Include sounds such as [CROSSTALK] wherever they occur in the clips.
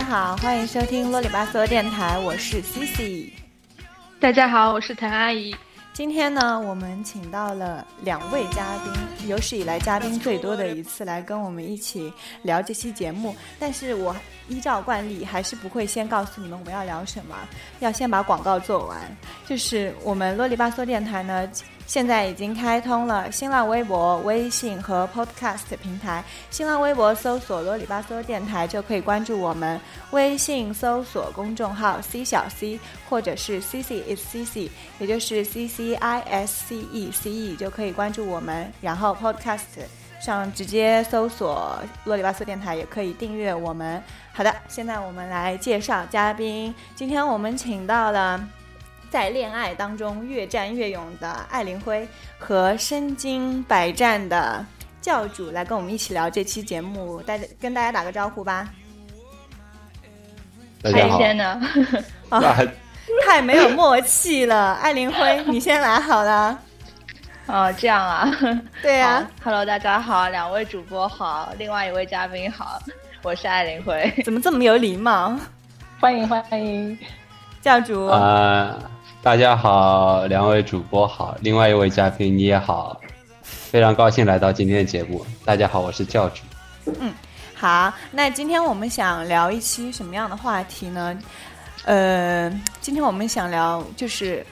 大家好，欢迎收听啰里吧嗦电台，我是 Cici。大家好，我是谭阿姨。今天呢，我们请到了两位嘉宾，有史以来嘉宾最多的一次，来跟我们一起聊这期节目。但是我依照惯例，还是不会先告诉你们我们要聊什么，要先把广告做完。就是我们啰里吧嗦电台呢。现在已经开通了新浪微博、微信和 Podcast 平台。新浪微博搜索“啰里吧嗦电台”就可以关注我们；微信搜索公众号 “c 小 c” 或者是 “c c is c c”，也就是 “c c i s c e c e” 就可以关注我们。然后 Podcast 上直接搜索“啰里吧嗦电台”也可以订阅我们。好的，现在我们来介绍嘉宾。今天我们请到了。在恋爱当中越战越勇的艾琳辉和身经百战的教主来跟我们一起聊这期节目，大家跟大家打个招呼吧。大家好。先呢？[LAUGHS] 啊，[LAUGHS] 太没有默契了，艾琳辉，你先来好了。[LAUGHS] 哦，这样啊？对呀。Hello，大家好，两位主播好，另外一位嘉宾好，我是艾琳辉。怎么这么有礼貌？欢迎欢迎，教主。啊。大家好，两位主播好，另外一位嘉宾你也好，非常高兴来到今天的节目。大家好，我是教主。嗯，好，那今天我们想聊一期什么样的话题呢？呃，今天我们想聊就是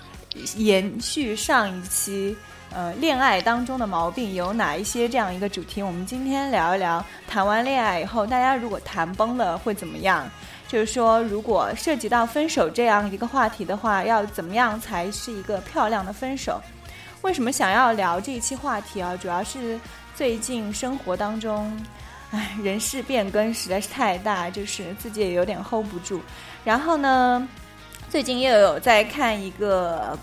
延续上一期，呃，恋爱当中的毛病有哪一些这样一个主题。我们今天聊一聊，谈完恋爱以后，大家如果谈崩了会怎么样？就是说，如果涉及到分手这样一个话题的话，要怎么样才是一个漂亮的分手？为什么想要聊这一期话题啊？主要是最近生活当中，唉，人事变更实在是太大，就是自己也有点 hold 不住。然后呢，最近又有在看一个。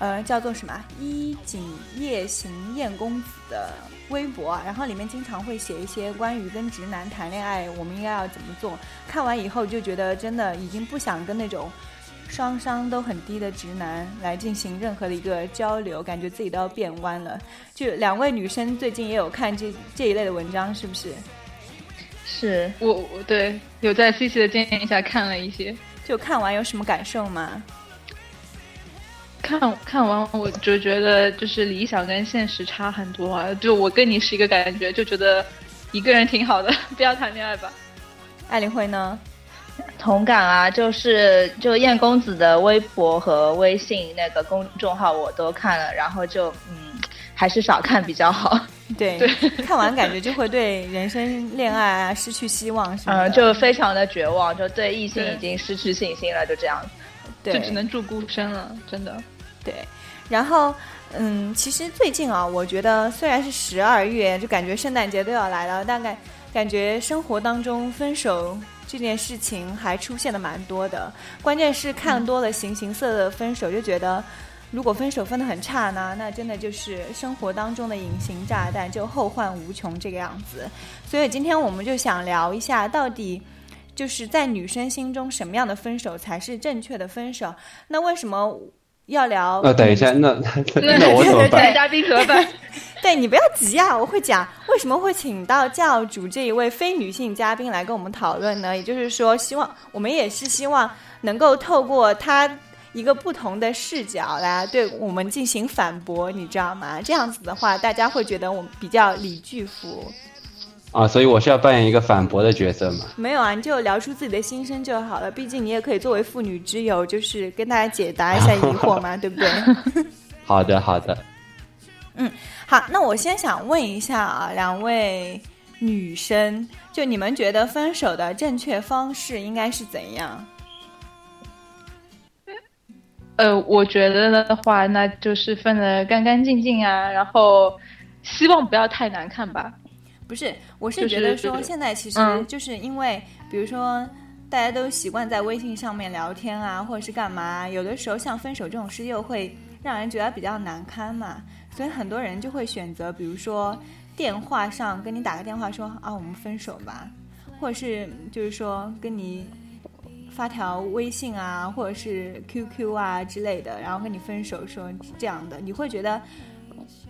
呃，叫做什么“衣锦夜行燕公子”的微博，然后里面经常会写一些关于跟直男谈恋爱我们应该要怎么做。看完以后就觉得真的已经不想跟那种双商都很低的直男来进行任何的一个交流，感觉自己都要变弯了。就两位女生最近也有看这这一类的文章，是不是？是我我对有在 C C 的建议下看了一些，就看完有什么感受吗？看看完我就觉得就是理想跟现实差很多啊！就我跟你是一个感觉，就觉得一个人挺好的，[LAUGHS] 不要谈恋爱吧。艾琳辉呢？[LAUGHS] 同感啊！就是就燕公子的微博和微信那个公众号我都看了，然后就嗯，还是少看比较好。对，看完感觉就会对人生恋爱啊失去希望，是嗯，就非常的绝望，就对异性已经失去信心了，就这样，就只能祝孤身了，真的。对，然后，嗯，其实最近啊，我觉得虽然是十二月，就感觉圣诞节都要来了，大概感觉生活当中分手这件事情还出现的蛮多的。关键是看多了形形色色的分手，就觉得如果分手分的很差呢，那真的就是生活当中的隐形炸弹，就后患无穷这个样子。所以今天我们就想聊一下，到底就是在女生心中什么样的分手才是正确的分手？那为什么？要聊呃，等一下，那 [LAUGHS] 那我怎么办？嘉宾怎么办？[LAUGHS] 对你不要急啊，我会讲为什么会请到教主这一位非女性嘉宾来跟我们讨论呢？也就是说，希望我们也是希望能够透过他一个不同的视角来对我们进行反驳，你知道吗？这样子的话，大家会觉得我们比较李巨福。啊，所以我是要扮演一个反驳的角色嘛？没有啊，你就聊出自己的心声就好了。毕竟你也可以作为妇女之友，就是跟大家解答一下 [LAUGHS] 疑惑嘛，[LAUGHS] 对不对？[LAUGHS] 好的，好的。嗯，好，那我先想问一下啊，两位女生，就你们觉得分手的正确方式应该是怎样？呃，我觉得的话，那就是分的干干净净啊，然后希望不要太难看吧。不是，我是觉得说现在其实就是因为，比如说大家都习惯在微信上面聊天啊，或者是干嘛，有的时候像分手这种事又会让人觉得比较难堪嘛，所以很多人就会选择，比如说电话上跟你打个电话说啊我们分手吧，或者是就是说跟你发条微信啊，或者是 QQ 啊之类的，然后跟你分手说这样的，你会觉得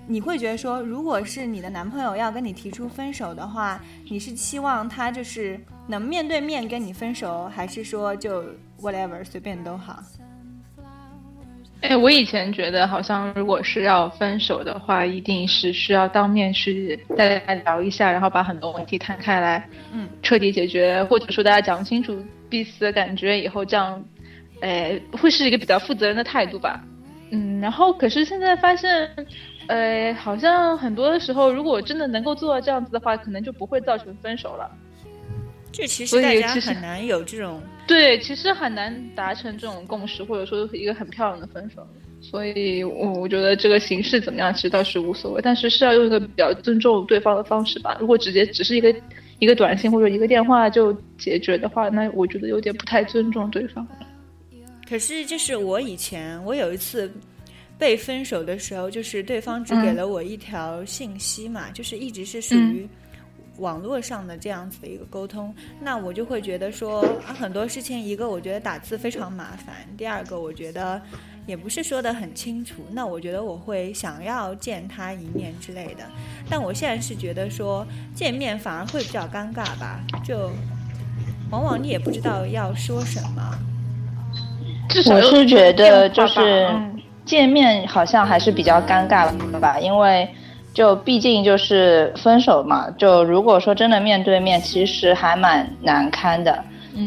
你会觉得说，如果是你的男朋友要跟你提出分手的话，你是期望他就是能面对面跟你分手，还是说就 whatever 随便都好？哎，我以前觉得好像如果是要分手的话，一定是需要当面去大家聊一下，然后把很多问题摊开来，嗯，彻底解决，或者说大家讲清楚彼此的感觉以后，这样，哎，会是一个比较负责任的态度吧。嗯，然后可是现在发现，呃，好像很多的时候，如果真的能够做到这样子的话，可能就不会造成分手了。这其实大家很难有这种对，其实很难达成这种共识，或者说一个很漂亮的分手。所以，我我觉得这个形式怎么样，其实倒是无所谓，但是是要用一个比较尊重对方的方式吧。如果直接只是一个一个短信或者一个电话就解决的话，那我觉得有点不太尊重对方。可是，就是我以前我有一次被分手的时候，就是对方只给了我一条信息嘛，就是一直是属于。网络上的这样子的一个沟通，那我就会觉得说啊，很多事情，一个我觉得打字非常麻烦，第二个我觉得也不是说的很清楚，那我觉得我会想要见他一面之类的。但我现在是觉得说见面反而会比较尴尬吧，就往往你也不知道要说什么。我是觉得就是见面好像还是比较尴尬的吧，因为。就毕竟就是分手嘛，就如果说真的面对面，其实还蛮难堪的。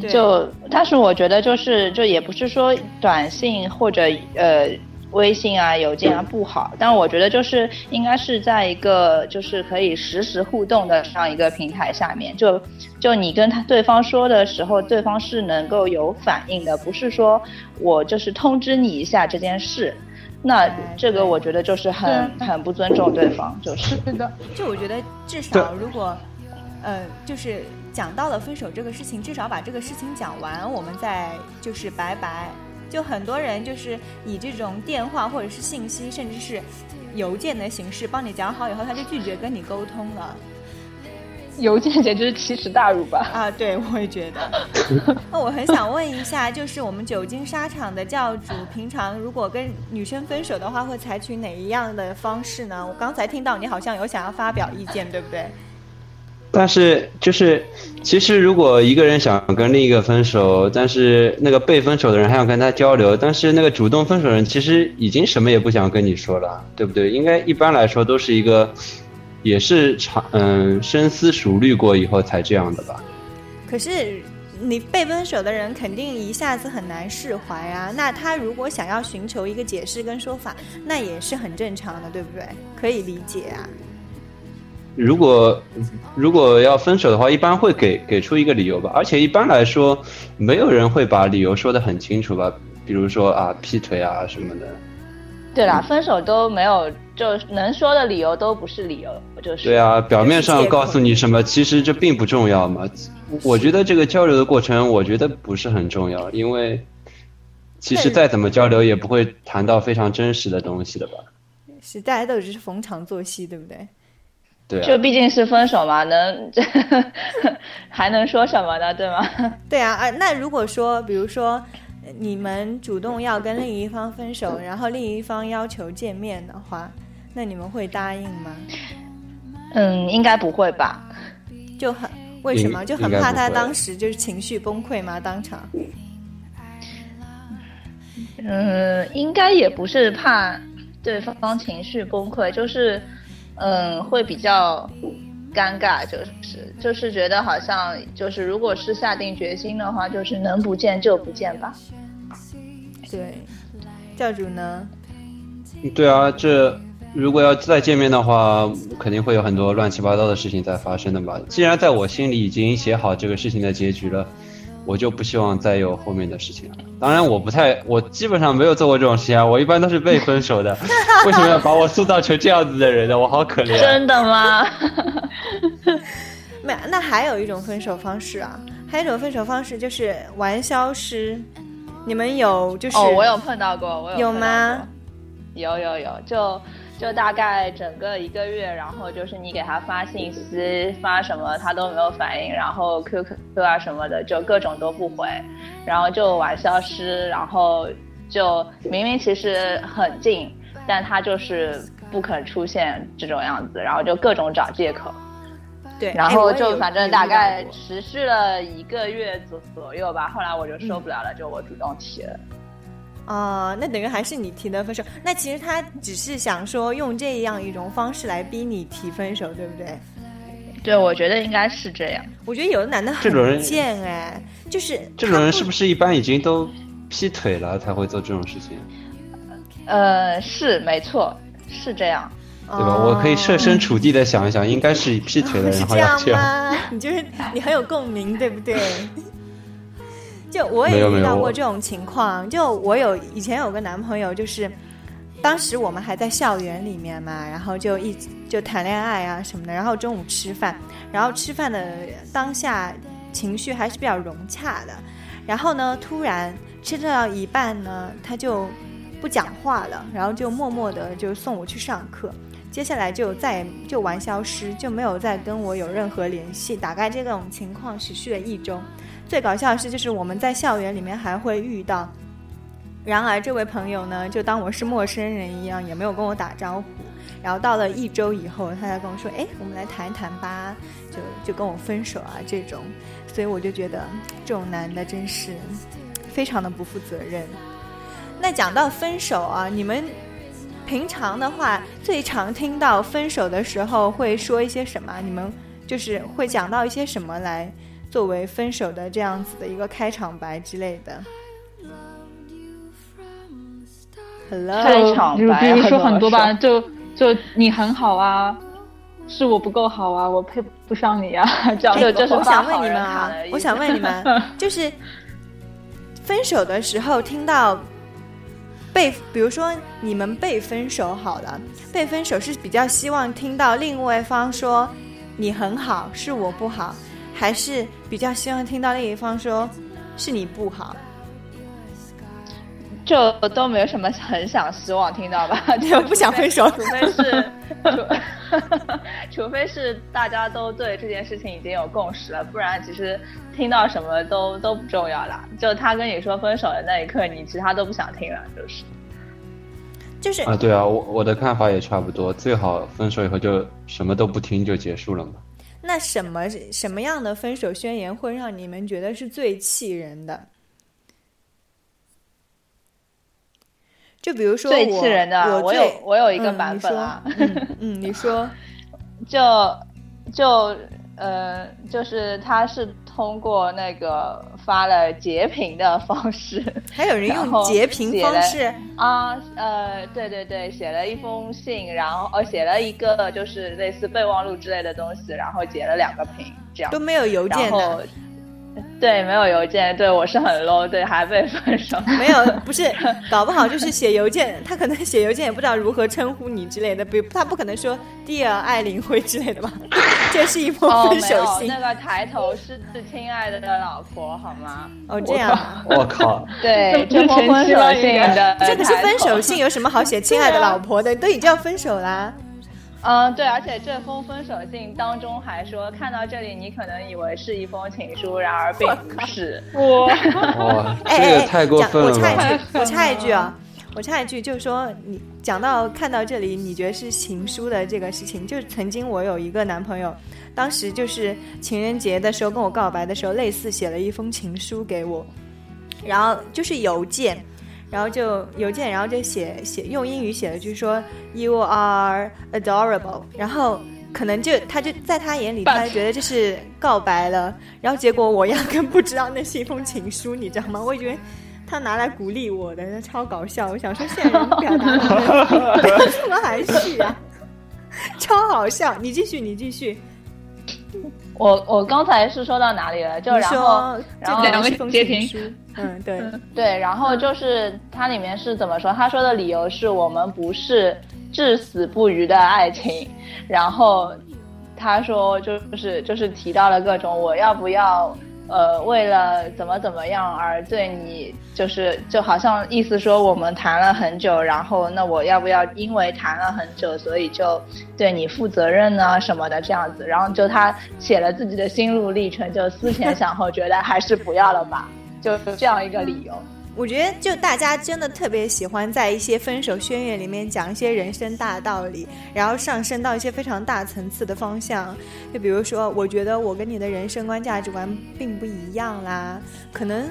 就但是我觉得就是就也不是说短信或者呃微信啊邮件啊不好，但我觉得就是应该是在一个就是可以实时互动的这样一个平台下面，就就你跟他对方说的时候，对方是能够有反应的，不是说我就是通知你一下这件事。那这个我觉得就是很很不尊重对方，就是是的。就我觉得至少如果，呃，就是讲到了分手这个事情，至少把这个事情讲完，我们再就是拜拜。就很多人就是以这种电话或者是信息，甚至是邮件的形式帮你讲好以后，他就拒绝跟你沟通了。邮件简直是奇耻大辱吧！啊，对，我也觉得。[LAUGHS] 那我很想问一下，就是我们久经沙场的教主，平常如果跟女生分手的话，会采取哪一样的方式呢？我刚才听到你好像有想要发表意见，对不对？但是就是，其实如果一个人想跟另一个分手，但是那个被分手的人还想跟他交流，但是那个主动分手人其实已经什么也不想跟你说了，对不对？应该一般来说都是一个。也是长嗯深思熟虑过以后才这样的吧。可是你被分手的人肯定一下子很难释怀啊。那他如果想要寻求一个解释跟说法，那也是很正常的，对不对？可以理解啊。如果如果要分手的话，一般会给给出一个理由吧。而且一般来说，没有人会把理由说的很清楚吧。比如说啊，劈腿啊什么的。对啦，分手都没有，就能说的理由都不是理由，就是。对啊，表面上告诉你什么，其实这并不重要嘛。我觉得这个交流的过程，我觉得不是很重要，因为其实再怎么交流，也不会谈到非常真实的东西的吧。是，大家都只是逢场作戏，对不对？对。就毕竟是分手嘛，能 [LAUGHS] 还能说什么呢？对吗？[LAUGHS] 对啊，啊，那如果说，比如说。你们主动要跟另一方分手，然后另一方要求见面的话，那你们会答应吗？嗯，应该不会吧？就很为什么？就很怕他当时就是情绪崩溃吗？当场？嗯，应该也不是怕对方情绪崩溃，就是嗯，会比较尴尬，就是就是觉得好像就是如果是下定决心的话，就是能不见就不见吧。对，教主呢？对啊，这如果要再见面的话，肯定会有很多乱七八糟的事情在发生的吧。既然在我心里已经写好这个事情的结局了，我就不希望再有后面的事情了。当然，我不太，我基本上没有做过这种事情啊。我一般都是被分手的。[LAUGHS] 为什么要把我塑造成这样子的人呢？我好可怜。真的吗？[LAUGHS] 没，那还有一种分手方式啊，还有一种分手方式就是玩消失。你们有就是哦，我有碰到过，我有有吗？有有有，就就大概整个一个月，然后就是你给他发信息发什么他都没有反应，然后 QQ 啊什么的就各种都不回，然后就玩消失，然后就明明其实很近，但他就是不肯出现这种样子，然后就各种找借口。对，然后就反正大概持续了一个月左左右吧，后来我就受不了了，就我主动提了。啊，那等于还是你提的分手。那其实他只是想说用这样一种方式来逼你提分手，对不对？对，我觉得应该是这样。我觉得有的男的很贱哎，就是这种人是不是一般已经都劈腿了才会做这种事情？呃，是没错，是这样。对吧？我可以设身处地的想一想，应该是劈腿了，然后要这样。[LAUGHS] 你就是你很有共鸣，对不对？就我也遇到过这种情况。就我有以前有个男朋友，就是当时我们还在校园里面嘛，然后就一就谈恋爱啊什么的。然后中午吃饭，然后吃饭的当下情绪还是比较融洽的。然后呢，突然吃到一半呢，他就不讲话了，然后就默默的就送我去上课。接下来就再也就玩消失，就没有再跟我有任何联系。大概这种情况持续了一周。最搞笑的是，就是我们在校园里面还会遇到。然而，这位朋友呢，就当我是陌生人一样，也没有跟我打招呼。然后到了一周以后，他才跟我说：“哎，我们来谈一谈吧。”就就跟我分手啊这种。所以我就觉得这种男的真是非常的不负责任。那讲到分手啊，你们。平常的话，最常听到分手的时候会说一些什么？你们就是会讲到一些什么来作为分手的这样子的一个开场白之类的。Hello，开场白，比如说很多吧，就就你很好啊，是我不够好啊，我配不上你啊，[LAUGHS] 这样。就是我想问你们啊，我想问你们，就是分手的时候听到。被，比如说你们被分手好了，被分手是比较希望听到另外一方说你很好，是我不好，还是比较希望听到另一方说是你不好？就都没有什么很想希望听到吧，[LAUGHS] 就不想分手，除非是，[LAUGHS] 除非是大家都对这件事情已经有共识了，不然其实听到什么都都不重要啦。就他跟你说分手的那一刻，你其他都不想听了，就是，就是啊，对啊，我我的看法也差不多，最好分手以后就什么都不听就结束了嘛。那什么什么样的分手宣言会让你们觉得是最气人的？就比如说，最气人的，我有我有一个版本啊。嗯，你说，[LAUGHS] 就就呃，就是他是通过那个发了截屏的方式，[LAUGHS] 还有人用截屏方式啊？呃，对对对，写了一封信，然后呃，写了一个就是类似备忘录之类的东西，然后截了两个屏，这样都没有邮件的。[LAUGHS] 对，没有邮件，对我是很 low，对，还被分手。没有，不是，[LAUGHS] 搞不好就是写邮件，他可能写邮件也不知道如何称呼你之类的，比他不可能说 Dear 艾琳辉之类的吧？[LAUGHS] 这是一封分手信。那个抬头是亲爱的的老婆，好吗？哦，这样。我靠。对，这封分手信的，这个是分手信，有什么好写亲爱的老婆的？都已经要分手啦。嗯，对，而且这封分手信当中还说，看到这里你可能以为是一封情书，然而并不是。[LAUGHS] 哇，这也太过分了。我插一句，[LAUGHS] 我插一句啊，我插一句，就是说你讲到看到这里，你觉得是情书的这个事情，就是曾经我有一个男朋友，当时就是情人节的时候跟我告白的时候，类似写了一封情书给我，然后就是邮件。然后就邮件，然后就写写用英语写了句说 “You are adorable”，然后可能就他就在他眼里，他觉得这是告白了。然后结果我压根不知道那是一封情书，你知道吗？我以为他拿来鼓励我的，超搞笑。我想说现在人表达 [LAUGHS] 怎么含蓄啊，超好笑。你继续，你继续。我我刚才是说到哪里了？就然后然后两个截屏，嗯，对对，然后就是它里面是怎么说？他说的理由是我们不是至死不渝的爱情，然后他说就是就是提到了各种我要不要。呃，为了怎么怎么样而对你，就是就好像意思说我们谈了很久，然后那我要不要因为谈了很久，所以就对你负责任呢什么的这样子，然后就他写了自己的心路历程，就思前想后，觉得还是不要了吧，就这样一个理由。我觉得就大家真的特别喜欢在一些分手宣言里面讲一些人生大道理，然后上升到一些非常大层次的方向。就比如说，我觉得我跟你的人生观价值观并不一样啦，可能，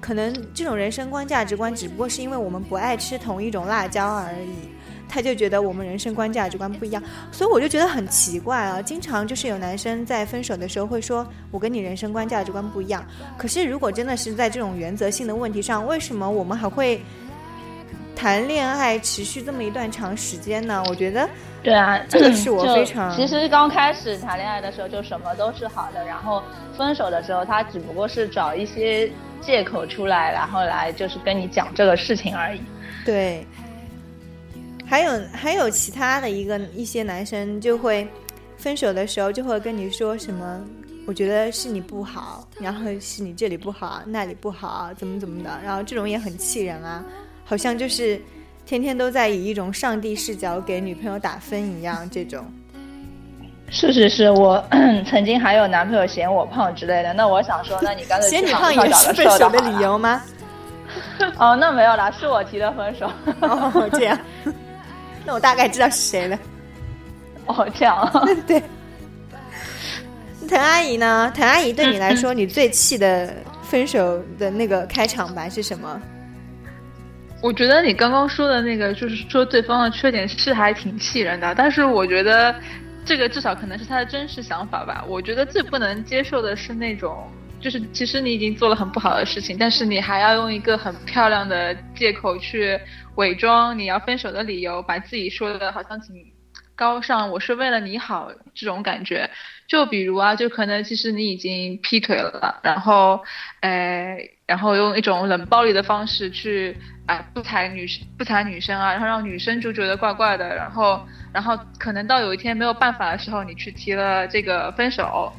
可能这种人生观价值观只不过是因为我们不爱吃同一种辣椒而已。他就觉得我们人生观价值观不一样，所以我就觉得很奇怪啊。经常就是有男生在分手的时候会说：“我跟你人生观价值观不一样。”可是如果真的是在这种原则性的问题上，为什么我们还会谈恋爱持续这么一段长时间呢？我觉得，对啊，这个 [CLEARS THROAT] 是我非常……其实刚开始谈恋爱的时候就什么都是好的，然后分手的时候他只不过是找一些借口出来，然后来就是跟你讲这个事情而已。对。还有还有其他的一个一些男生就会分手的时候就会跟你说什么，我觉得是你不好，然后是你这里不好，那里不好，怎么怎么的，然后这种也很气人啊，好像就是天天都在以一种上帝视角给女朋友打分一样，这种。是是是，我 [CLEARS THROAT] 曾经还有男朋友嫌我胖之类的，那我想说，[LAUGHS] 那你刚才嫌你胖也是分手的理由吗？[LAUGHS] 哦，那没有啦，是我提的分手。哦，这样。那我大概知道是谁了。[LAUGHS] 哦，这样。[LAUGHS] 对。滕阿姨呢？滕阿姨对你来说，你最气的分手的那个开场白是什么？我觉得你刚刚说的那个，就是说对方的缺点是还挺气人的。但是我觉得这个至少可能是他的真实想法吧。我觉得最不能接受的是那种，就是其实你已经做了很不好的事情，但是你还要用一个很漂亮的借口去。伪装你要分手的理由，把自己说的好像挺高尚，我是为了你好这种感觉。就比如啊，就可能其实你已经劈腿了，然后，呃，然后用一种冷暴力的方式去啊不睬女生不睬女生啊，然后让女生就觉得怪怪的，然后，然后可能到有一天没有办法的时候，你去提了这个分手，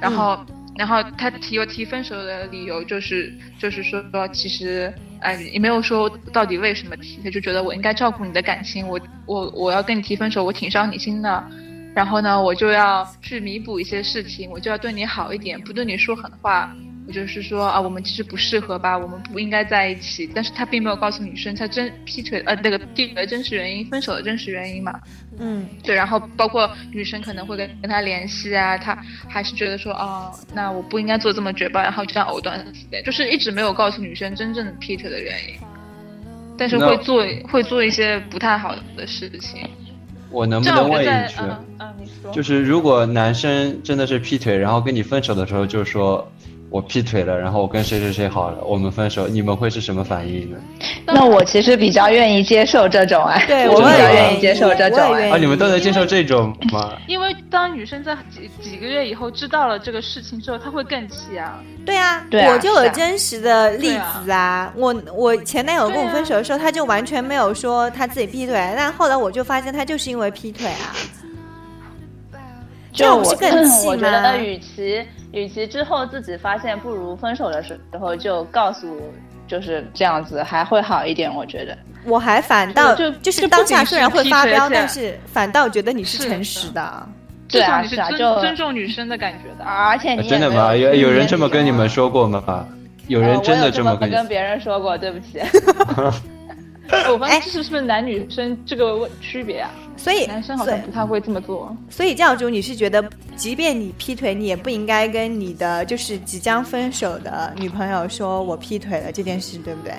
然后。然后他提我提分手的理由就是，就是说说其实，哎，也没有说到底为什么提，他就觉得我应该照顾你的感情，我我我要跟你提分手，我挺伤你心的，然后呢，我就要去弥补一些事情，我就要对你好一点，不对你说狠话。我就是说啊，我们其实不适合吧，我们不应该在一起。但是他并没有告诉女生他真劈腿呃那个劈腿的真实原因，分手的真实原因嘛。嗯，对。然后包括女生可能会跟跟他联系啊，他还是觉得说哦，那我不应该做这么绝吧，然后这样藕断丝连，就是一直没有告诉女生真正的劈腿的原因。但是会做会做一些不太好的事情。我能不能问一句？嗯，你说。就是如果男生真的是劈腿，然后跟你分手的时候，就是说。我劈腿了，然后我跟谁谁谁好了，我们分手，你们会是什么反应呢？那我其实比较愿意接受这种哎，对我比较愿意接受这种啊，你们都能接受这种吗？因为当女生在几几个月以后知道了这个事情之后，她会更气啊。对啊，我就有真实的例子啊。我我前男友跟我分手的时候，他就完全没有说他自己劈腿，但后来我就发现他就是因为劈腿啊。就我更气我觉得与其。与其之后自己发现，不如分手的时候就告诉，就是这样子，还会好一点。我觉得，我还反倒就就是当下虽然会发飙，但是反倒觉得你是诚实的。对啊，是啊，就尊重女生的感觉的。而且你真的吗？有有人这么跟你们说过吗？有人真的这么跟别人说过？对不起。[LAUGHS] [LAUGHS] 我发现这是是不是男女生这个区别啊？所以男生好像不太会这么做。所以教主，你是觉得，即便你劈腿，你也不应该跟你的就是即将分手的女朋友说我劈腿了这件事，对不对？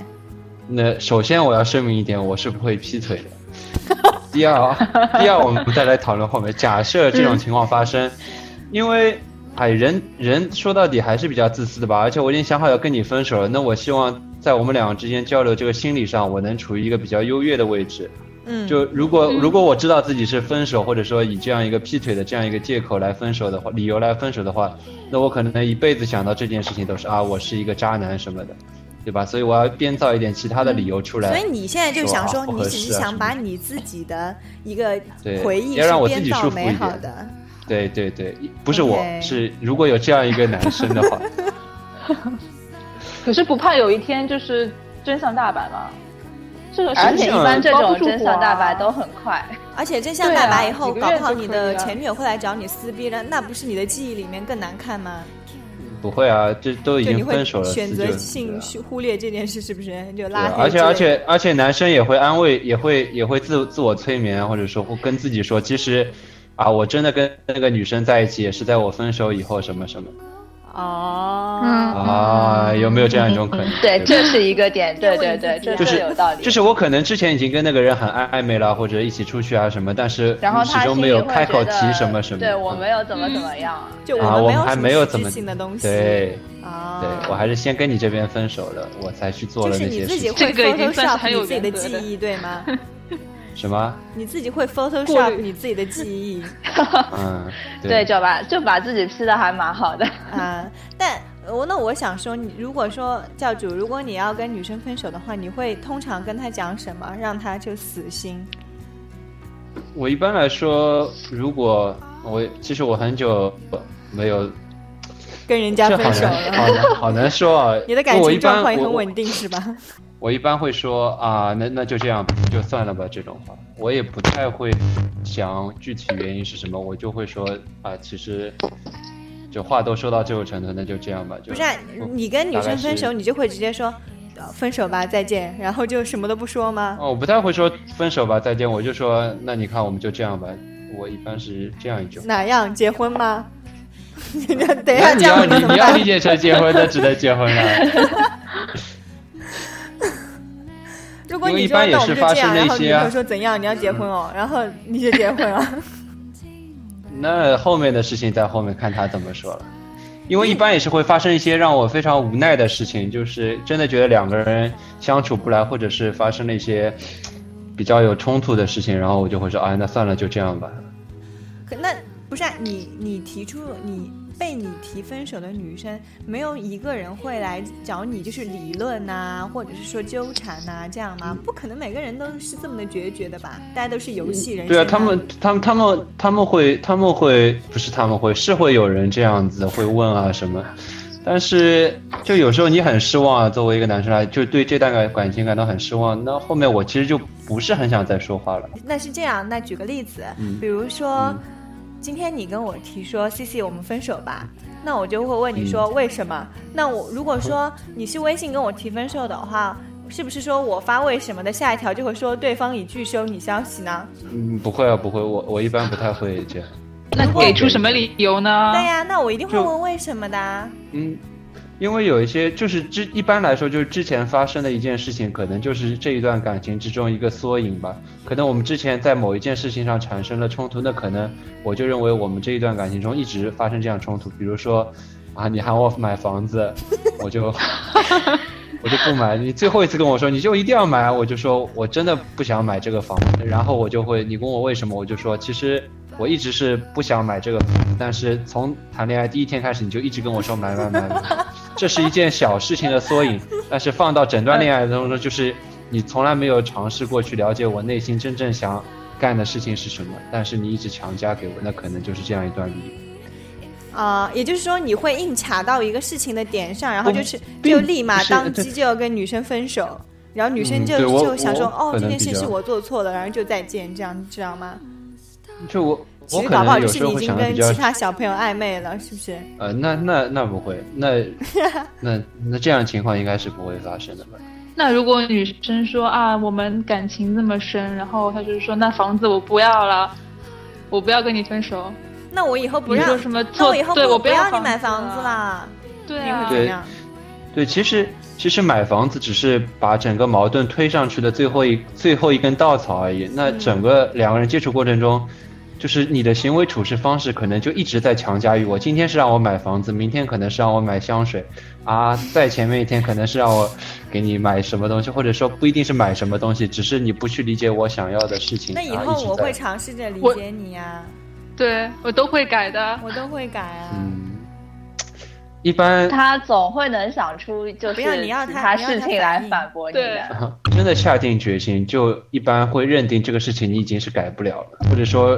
那首先我要声明一点，我是不会劈腿的。[LAUGHS] 第二，第二，我们不再来讨论后面。假设这种情况发生，因为哎，人人说到底还是比较自私的吧。而且我已经想好要跟你分手了，那我希望。在我们两个之间交流这个心理上，我能处于一个比较优越的位置。嗯，就如果如果我知道自己是分手，或者说以这样一个劈腿的这样一个借口来分手的话，理由来分手的话，那我可能一辈子想到这件事情都是啊，我是一个渣男什么的，对吧？所以我要编造一点其他的理由出来。所以你现在就想说，你只是想把你自己的一个回忆要让我自己舒服一点。对对对，不是我是如果有这样一个男生的话。[LAUGHS] 可是不怕有一天就是真相大白吗？这个而且一般这种真相大白都很快，而且真相大白以后，搞不好你的前女友会来找你撕逼了，那不是你的记忆里面更难看吗？不会啊，这都已经分手了，选择性忽略这件事是不是就拉黑？而且而且而且男生也会安慰，也会也会自自我催眠，或者说会跟自己说，其实啊，我真的跟那个女生在一起，也是在我分手以后什么什么。哦，啊，有没有这样一种可能？[LAUGHS] 对，这是一个点，对对对，这是有道理。就是我可能之前已经跟那个人很暧暧昧了，或者一起出去啊什么，但是然后始终没有开口提什么什么。对我没有怎么怎么样，就我们还没有怎么新的东西。对，对我还是先跟你这边分手了，我才去做了那些事情。这个已经算是很有自己的记忆，对吗？[LAUGHS] 什么？你自己会 Photoshop 你自己的记忆？嗯，[LAUGHS] 对，就把就把自己 P 的还蛮好的 [LAUGHS] 啊，但。我那我想说，你如果说教主，如果你要跟女生分手的话，你会通常跟她讲什么，让她就死心？我一般来说，如果我其实我很久没有 [LAUGHS] 跟人家分手了，好难好难说啊。你的感情状况也很稳定是吧？我一般会说啊，那那就这样就算了吧这种话，我也不太会想具体原因是什么，我就会说啊，其实。就话都说到这个程度，那就这样吧。不是你跟女生分手，你就会直接说分手吧，再见，然后就什么都不说吗？哦，我不太会说分手吧，再见，我就说那你看我们就这样吧。我一般是这样一句。哪样？结婚吗？[LAUGHS] 等一下，你要你你要理解成结婚，那只能结婚了。[LAUGHS] 如果你说那我们就这样，然后女朋友说怎样？你要结婚哦，然后你就结婚了。[LAUGHS] 那后面的事情在后面看他怎么说了，因为一般也是会发生一些让我非常无奈的事情，就是真的觉得两个人相处不来，或者是发生了一些比较有冲突的事情，然后我就会说，哎，那算了，就这样吧。可那不是你，你提出你。被你提分手的女生，没有一个人会来找你，就是理论呐，或者是说纠缠呐，这样吗？不可能，每个人都是这么的决绝的吧？大家都是游戏人。对啊，他们，他们，他们，他们会，他们会，不是他们会，是会有人这样子会问啊什么？但是，就有时候你很失望啊，作为一个男生来，就对这段感感情感到很失望。那后面我其实就不是很想再说话了。那是这样，那举个例子，比如说。今天你跟我提说，C C，我们分手吧，那我就会问你说为什么？那我如果说你是微信跟我提分手的话，是不是说我发为什么的下一条就会说对方已拒收你消息呢？嗯，不会啊，不会，我我一般不太会这样。那给出什么理由呢？对呀，那我一定会问为什么的。嗯。因为有一些就是之一般来说就是之前发生的一件事情，可能就是这一段感情之中一个缩影吧。可能我们之前在某一件事情上产生了冲突，那可能我就认为我们这一段感情中一直发生这样冲突。比如说，啊，你喊我买房子，我就 [LAUGHS] 我就不买。你最后一次跟我说你就一定要买，我就说我真的不想买这个房子。然后我就会你问我为什么，我就说其实。我一直是不想买这个，但是从谈恋爱第一天开始，你就一直跟我说买买买买，这是一件小事情的缩影。但是放到整段恋爱当中，就是你从来没有尝试过去了解我内心真正想干的事情是什么，但是你一直强加给我，那可能就是这样一段。啊，也就是说你会硬卡到一个事情的点上，然后就是就立马当机就要跟女生分手，然后女生就就想说哦这件事是我做错了，然后就再见，这样知道吗？就我，其实搞不好就是你已经跟其他小朋友暧昧了，是不是？呃，那那那不会，那 [LAUGHS] 那那这样情况应该是不会发生的吧？那如果女生说啊，我们感情这么深，然后她就是说，那房子我不要了，我不要跟你分手，那我以后不让什么？那我以后不不要你买房子啦，对啊，对，对，其实其实买房子只是把整个矛盾推上去的最后一最后一根稻草而已。那整个两个人接触过程中。就是你的行为处事方式可能就一直在强加于我。今天是让我买房子，明天可能是让我买香水，啊，在前面一天可能是让我给你买什么东西，或者说不一定是买什么东西，只是你不去理解我想要的事情。那以后我会尝试着理解你呀。对我都会改的，我都会改啊。嗯，一般他总会能想出就是其他事情来反驳你的。[LAUGHS] 真的下定决心，就一般会认定这个事情你已经是改不了了，或者说。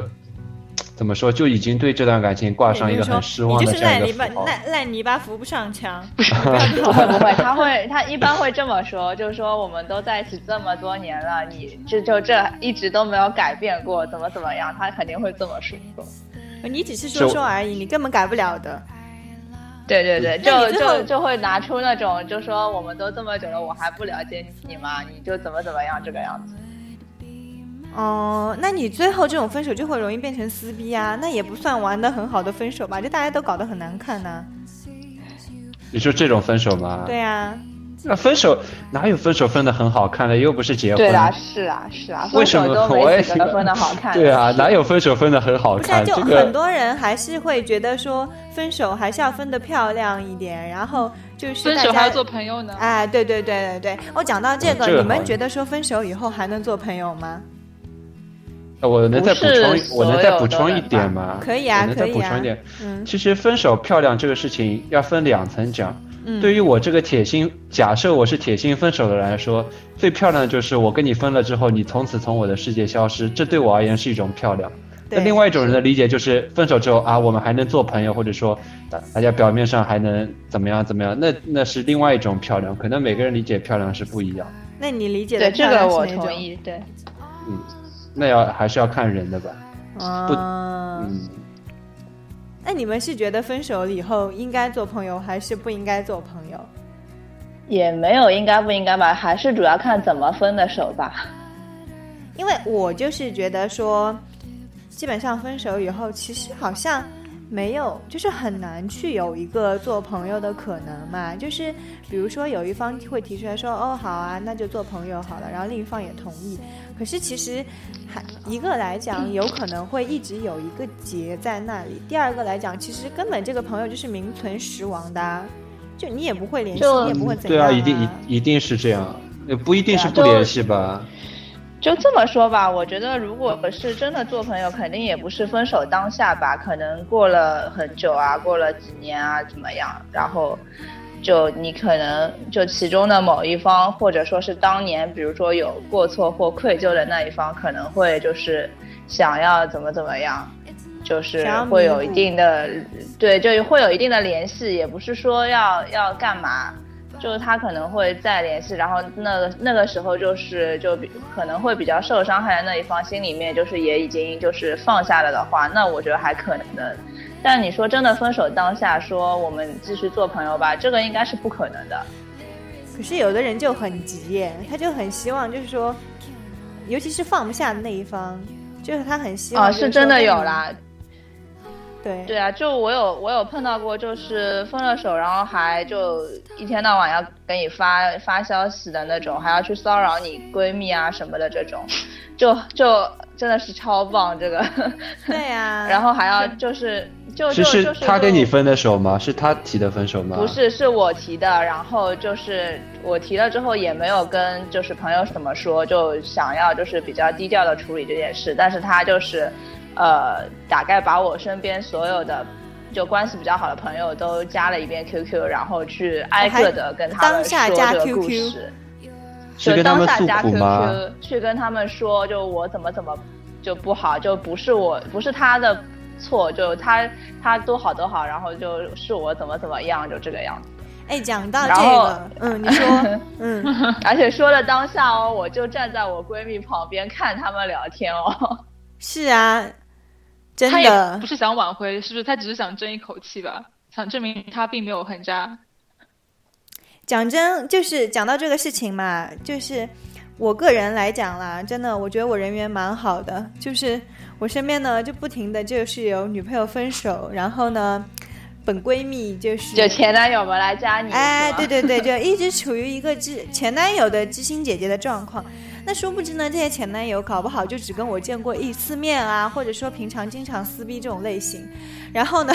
怎么说就已经对这段感情挂上一个很失望的这样一个烂烂泥巴扶不上墙。[LAUGHS] 不 [LAUGHS] 会不会，他会他一般会这么说，就是说我们都在一起这么多年了，你就就这一直都没有改变过，怎么怎么样，他肯定会这么说。你只是说说而已，你根本改不了的。对对对，就就就会拿出那种，就说我们都这么久了，我还不了解你吗？你就怎么怎么样这个样子。哦，那你最后这种分手就会容易变成撕逼啊？那也不算玩的很好的分手吧？就大家都搞得很难看呢。你说这种分手吗？对呀。那分手哪有分手分的很好看的？又不是结婚。对啊，是啊，是啊。为什么我也觉得分的好看？对啊，哪有分手分的很好看？就很多人还是会觉得说分手还是要分的漂亮一点，然后就是分手还要做朋友呢。哎，对对对对对。我讲到这个，你们觉得说分手以后还能做朋友吗？我能再补充，我能再补充一点吗？可以啊，可以啊。再补充一点。嗯，其实分手漂亮这个事情要分两层讲。对于我这个铁心，假设我是铁心分手的人来说，最漂亮的就是我跟你分了之后，你从此从我的世界消失，这对我而言是一种漂亮。那另外一种人的理解就是分手之后啊，我们还能做朋友，或者说大大家表面上还能怎么样怎么样，那那是另外一种漂亮，可能每个人理解漂亮是不一样。那你理解的这个我同意，对。嗯，那要还是要看人的吧。不，嗯。那你们是觉得分手了以后应该做朋友，还是不应该做朋友？也没有应该不应该吧，还是主要看怎么分的手吧。因为我就是觉得说，基本上分手以后，其实好像没有，就是很难去有一个做朋友的可能嘛。就是比如说有一方会提出来说：“哦，好啊，那就做朋友好了。”然后另一方也同意。可是其实还。一个来讲，有可能会一直有一个结在那里；第二个来讲，其实根本这个朋友就是名存实亡的，就你也不会联系，你也不会怎样。对啊，一定一一定是这样，也不一定是不联系吧。就这么说吧，我觉得如果是真的做朋友，肯定也不是分手当下吧，可能过了很久啊，过了几年啊，怎么样，然后。就你可能就其中的某一方，或者说是当年，比如说有过错或愧疚的那一方，可能会就是想要怎么怎么样，就是会有一定的对，就会有一定的联系，也不是说要要干嘛，就是他可能会再联系，然后那个那个时候就是就可能会比较受伤害的那一方心里面就是也已经就是放下了的话，那我觉得还可能的。但你说真的分手当下说我们继续做朋友吧，这个应该是不可能的。可是有的人就很急，他就很希望，就是说，尤其是放不下的那一方，就是他很希望。啊，是真的有啦。对对啊，就我有我有碰到过，就是分了手，然后还就一天到晚要给你发发消息的那种，还要去骚扰你闺蜜啊什么的这种，就就真的是超棒这个。对呀。然后还要就是。就就是他跟你分的手吗？是他提的分手吗？不是，是我提的。然后就是我提了之后，也没有跟就是朋友怎么说，就想要就是比较低调的处理这件事。但是他就是，呃，大概把我身边所有的就关系比较好的朋友都加了一遍 QQ，然后去挨个的跟他们说这个故事。就当下加 QQ 去跟他们说，就我怎么怎么就不好，就不是我不是他的。错就他他多好多好，然后就是我怎么怎么样，就这个样子。哎，讲到这个，嗯，你说，[LAUGHS] 嗯，而且说了当下哦，我就站在我闺蜜旁边看他们聊天哦。[LAUGHS] 是啊，真的不是想挽回，是不是？他只是想争一口气吧，想证明他并没有很渣。讲真，就是讲到这个事情嘛，就是我个人来讲啦，真的，我觉得我人缘蛮好的，就是。我身边呢，就不停的就是有女朋友分手，然后呢，本闺蜜就是就前男友们来加你，哎，对对对，就一直处于一个知 [LAUGHS] 前男友的知心姐姐的状况。那殊不知呢，这些前男友搞不好就只跟我见过一次面啊，或者说平常经常撕逼这种类型。然后呢，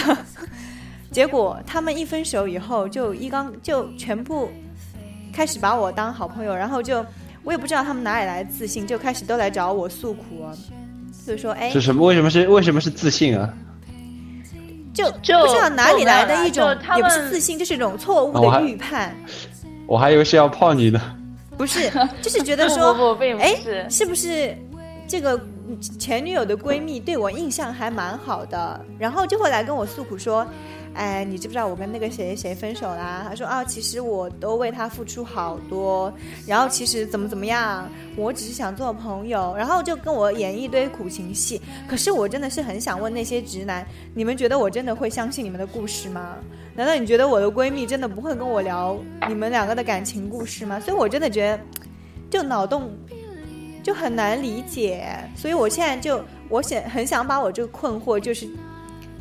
[LAUGHS] 结果他们一分手以后，就一刚就全部开始把我当好朋友，然后就我也不知道他们哪里来的自信，就开始都来找我诉苦。就说哎，是什么？为什么是为什么是自信啊？就就不知道哪里来的一种，也不是自信，就是一种错误的预判。我还以为是要泡你呢。不是，[LAUGHS] 就是觉得说，哎，是不是这个前女友的闺蜜对我印象还蛮好的？然后就会来跟我诉苦说，哎，你知不知道我跟那个谁谁分手啦？他说啊，其实我都为他付出好多，然后其实怎么怎么样，我只是想做朋友，然后就跟我演一堆苦情戏。可是我真的是很想问那些直男，你们觉得我真的会相信你们的故事吗？难道你觉得我的闺蜜真的不会跟我聊你们两个的感情故事吗？所以我真的觉得，就脑洞就很难理解。所以我现在就我想很想把我这个困惑就是。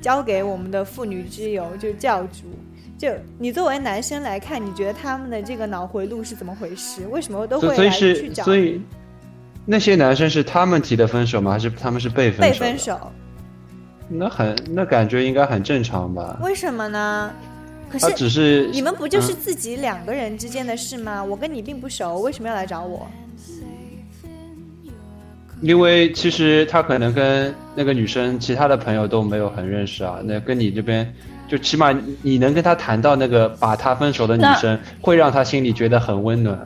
交给我们的妇女之友，就教主，就你作为男生来看，你觉得他们的这个脑回路是怎么回事？为什么都会来去找？所以那些男生是他们提的分手吗？还是他们是被分手？被分手。那很，那感觉应该很正常吧？为什么呢？可是只是你们不就是自己两个人之间的事吗？我跟你并不熟，为什么要来找我？因为其实他可能跟那个女生其他的朋友都没有很认识啊，那跟你这边，就起码你能跟他谈到那个把他分手的女生，会让他心里觉得很温暖。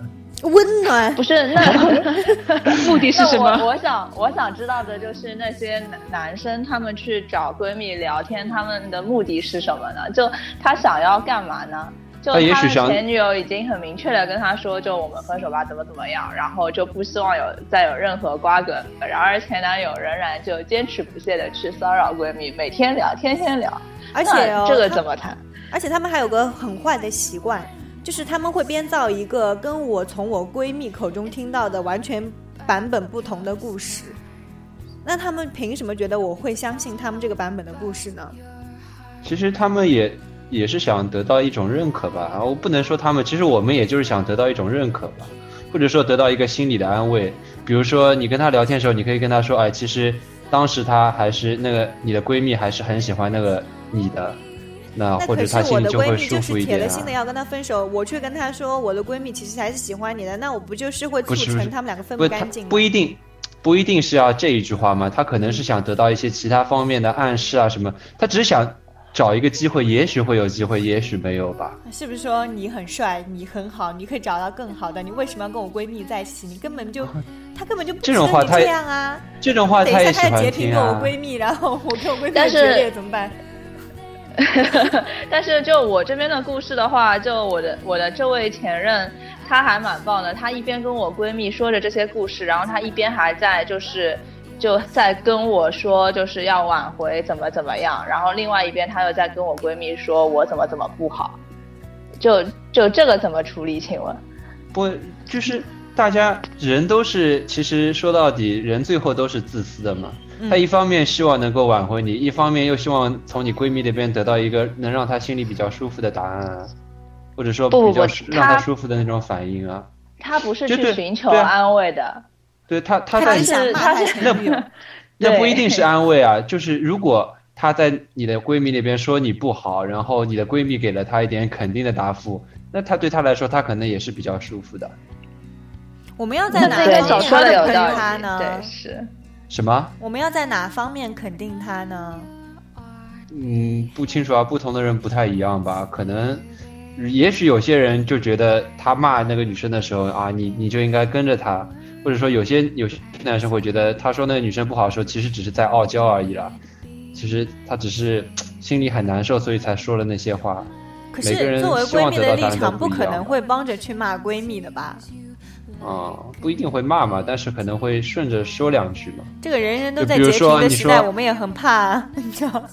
温暖不是那目的是什么？我想我想知道的就是那些男男生他们去找闺蜜聊天，他们的目的是什么呢？就他想要干嘛呢？就他的前女友已经很明确的跟他说，就我们分手吧，怎么怎么样，然后就不希望有再有任何瓜葛。然而前男友仍然就坚持不懈的去骚扰闺蜜，每天聊，天天聊。而且这个怎么谈？而且他们还有个很坏的习惯，就是他们会编造一个跟我从我闺蜜口中听到的完全版本不同的故事。那他们凭什么觉得我会相信他们这个版本的故事呢？其实他们也。也是想得到一种认可吧，我不能说他们，其实我们也就是想得到一种认可吧，或者说得到一个心理的安慰。比如说你跟他聊天的时候，你可以跟他说，哎，其实当时他还是那个你的闺蜜还是很喜欢那个你的，那或者他心里就会舒服一点。铁了心的要跟他分手，我却跟他说我的闺蜜其实还是喜欢你的，那我不就是会促成他们两个分不干净？不一定，不一定是要这一句话吗？他可能是想得到一些其他方面的暗示啊什么，他只是想。找一个机会，也许会有机会，也许没有吧。是不是说你很帅，你很好，你可以找到更好的？你为什么要跟我闺蜜在一起？你根本就，[LAUGHS] 他根本就不这种话这样啊！这种话他也喜欢截屏给我闺蜜，然后我跟我闺蜜决裂怎么办？[LAUGHS] 但是就我这边的故事的话，就我的我的这位前任，他还蛮棒的。他一边跟我闺蜜说着这些故事，然后他一边还在就是。就在跟我说就是要挽回怎么怎么样，然后另外一边他又在跟我闺蜜说我怎么怎么不好，就就这个怎么处理？请问？不，就是大家人都是，其实说到底，人最后都是自私的嘛。他一方面希望能够挽回你，一方面又希望从你闺蜜那边得到一个能让他心里比较舒服的答案啊，或者说比较让他舒服的那种反应啊。他不是去寻求安慰的。对他，他在他是 [LAUGHS] 那那不一定是安慰啊。就是如果他在你的闺蜜那边说你不好，然后你的闺蜜给了他一点肯定的答复，那他对他来说，他可能也是比较舒服的。我们要在哪个方面肯定他呢？对，是。什么？我们要在哪方面肯定他呢？嗯，不清楚啊，不同的人不太一样吧？可能，也许有些人就觉得他骂那个女生的时候啊，你你就应该跟着他。或者说有些有些男生会觉得，他说那个女生不好时候，其实只是在傲娇而已啦。其实他只是心里很难受，所以才说了那些话。可是作为闺蜜的立场，不可能会帮着去骂闺蜜的吧？啊，不一定会骂嘛，但是可能会顺着说两句嘛。这个人人都在截屏的时代，我们也很怕，[LAUGHS] 你知道？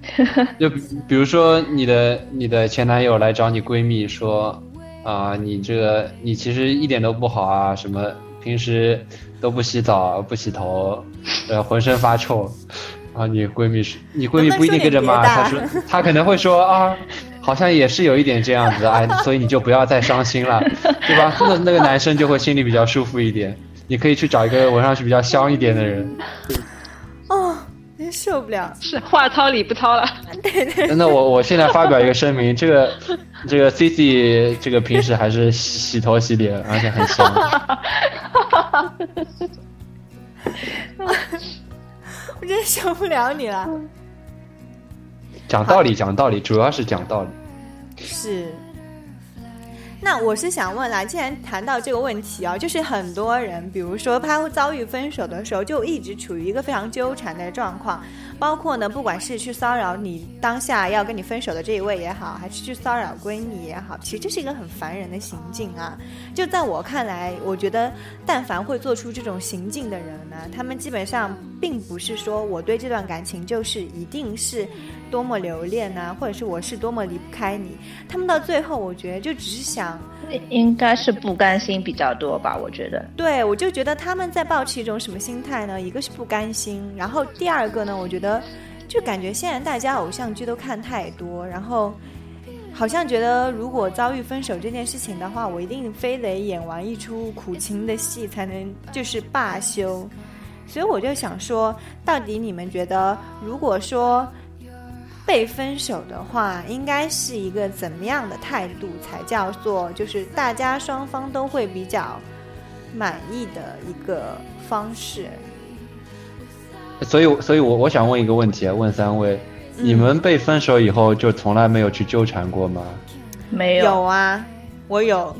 [LAUGHS] 就比如说你的你的前男友来找你闺蜜说，啊，你这个你其实一点都不好啊，什么？平时都不洗澡不洗头，呃，浑身发臭，然后，你闺蜜是，你闺蜜不一定跟着骂，她说，她可能会说啊，好像也是有一点这样子，哎，所以你就不要再伤心了，对吧？那那个男生就会心里比较舒服一点，你可以去找一个闻上去比较香一点的人。哦。真受不了，是话糙理不糙了。对对。那我我现在发表一个声明，这个这个 C C 这个平时还是洗头洗脸，而且很香。[LAUGHS] 我真受不了你了。讲道理，讲道理，主要是讲道理。是。那我是想问啦，既然谈到这个问题啊，就是很多人，比如说他会遭遇分手的时候，就一直处于一个非常纠缠的状况。包括呢，不管是去骚扰你当下要跟你分手的这一位也好，还是去骚扰闺蜜也好，其实这是一个很烦人的行径啊。就在我看来，我觉得但凡会做出这种行径的人呢，他们基本上并不是说我对这段感情就是一定是多么留恋呐，或者是我是多么离不开你。他们到最后，我觉得就只是想，应该是不甘心比较多吧。我觉得，对我就觉得他们在抱持一种什么心态呢？一个是不甘心，然后第二个呢，我觉得。就感觉现在大家偶像剧都看太多，然后好像觉得如果遭遇分手这件事情的话，我一定非得演完一出苦情的戏才能就是罢休。所以我就想说，到底你们觉得，如果说被分手的话，应该是一个怎么样的态度才叫做就是大家双方都会比较满意的一个方式？所以，所以我我想问一个问题啊，问三位，你们被分手以后就从来没有去纠缠过吗？没有。有啊，我有。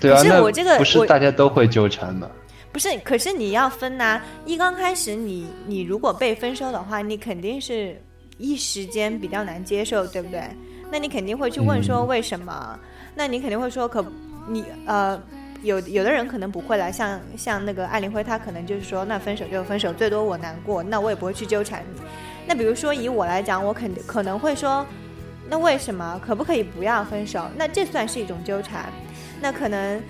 对啊，那我这个不是大家都会纠缠吗？不是，可是你要分呐。一刚开始，你你如果被分手的话，你肯定是一时间比较难接受，对不对？那你肯定会去问说为什么？那你肯定会说可你呃。有有的人可能不会来，像像那个艾林辉，他可能就是说，那分手就分手，最多我难过，那我也不会去纠缠你。那比如说以我来讲，我肯可能会说，那为什么可不可以不要分手？那这算是一种纠缠。那可能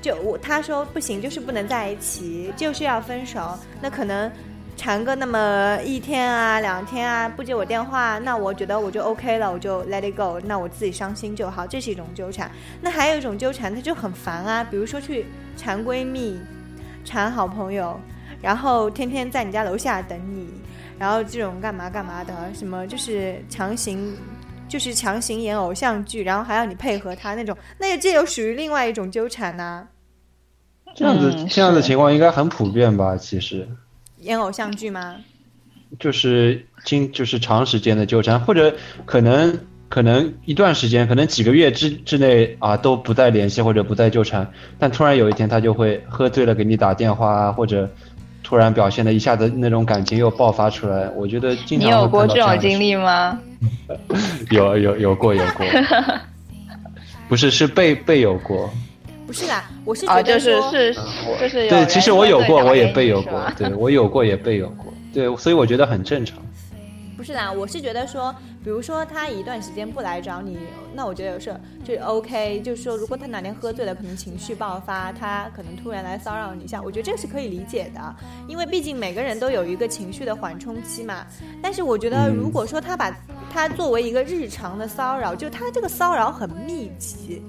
就我他说不行，就是不能在一起，就是要分手。那可能。缠个那么一天啊两天啊不接我电话，那我觉得我就 OK 了，我就 let it go，那我自己伤心就好，这是一种纠缠。那还有一种纠缠，它就很烦啊，比如说去缠闺蜜、缠好朋友，然后天天在你家楼下等你，然后这种干嘛干嘛的，什么就是强行，就是强行演偶像剧，然后还要你配合他那种，那这又属于另外一种纠缠呐。这样子这样的情况应该很普遍吧？其实。演偶像剧吗？就是经就是长时间的纠缠，或者可能可能一段时间，可能几个月之之内啊都不再联系或者不再纠缠，但突然有一天他就会喝醉了给你打电话啊，或者突然表现的一下子那种感情又爆发出来。我觉得经常你有过这种经历吗？有有有过有过，不是是被被有过。不是啦，我是觉得就是是就是对，其实我有过，我也被有过，对我有过也被有过，对，所以我觉得很正常。不是啦，我是觉得说，比如说他一段时间不来找你，那我觉得有事就 OK。就是说，如果他哪天喝醉了，可能情绪爆发，他可能突然来骚扰你一下，我觉得这是可以理解的，因为毕竟每个人都有一个情绪的缓冲期嘛。但是我觉得，如果说他把他作为一个日常的骚扰，就他这个骚扰很密集。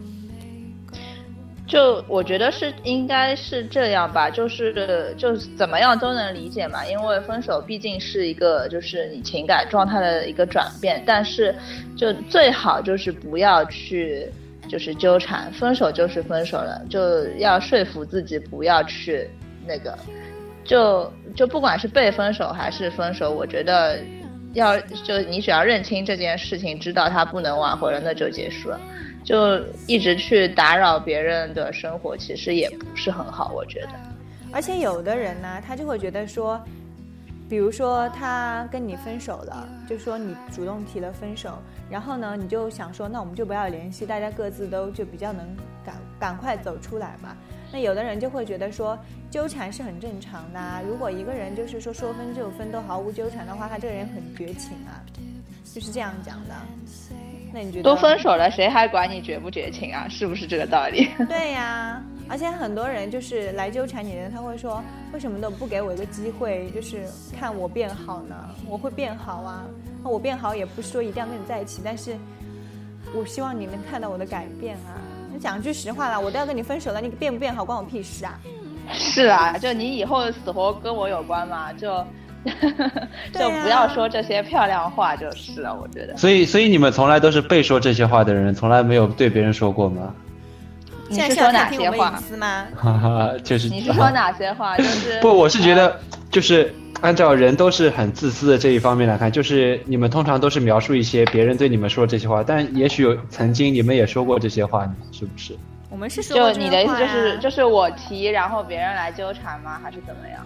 就我觉得是应该是这样吧，就是就怎么样都能理解嘛，因为分手毕竟是一个就是你情感状态的一个转变，但是就最好就是不要去就是纠缠，分手就是分手了，就要说服自己不要去那个，就就不管是被分手还是分手，我觉得要就你只要认清这件事情，知道它不能挽回了，那就结束了。就一直去打扰别人的生活，其实也不是很好，我觉得。而且有的人呢，他就会觉得说，比如说他跟你分手了，就说你主动提了分手，然后呢，你就想说，那我们就不要联系，大家各自都就比较能赶赶快走出来嘛。那有的人就会觉得说，纠缠是很正常的。如果一个人就是说说分就分，都毫无纠缠的话，他这个人很绝情啊，就是这样讲的。那你觉得都分手了，谁还管你绝不绝情啊？是不是这个道理？[LAUGHS] 对呀，而且很多人就是来纠缠你的人，他会说为什么都不给我一个机会，就是看我变好呢？我会变好啊，那我变好也不是说一定要跟你在一起，但是我希望你能看到我的改变啊。你讲句实话啦，我都要跟你分手了，你变不变好关我屁事啊？是啊，就你以后的死活跟我有关嘛？就。[LAUGHS] 就不要说这些漂亮话就是了，我觉得。所以，所以你们从来都是被说这些话的人，从来没有对别人说过吗？你是说哪些话吗？哈哈，就是。你是说哪些话？就是 [LAUGHS] 不，我是觉得，就是按照人都是很自私的这一方面来看，就是你们通常都是描述一些别人对你们说这些话，但也许有曾经你们也说过这些话，是不是？我们是说就你的意思就是就是我提，然后别人来纠缠吗？还是怎么样？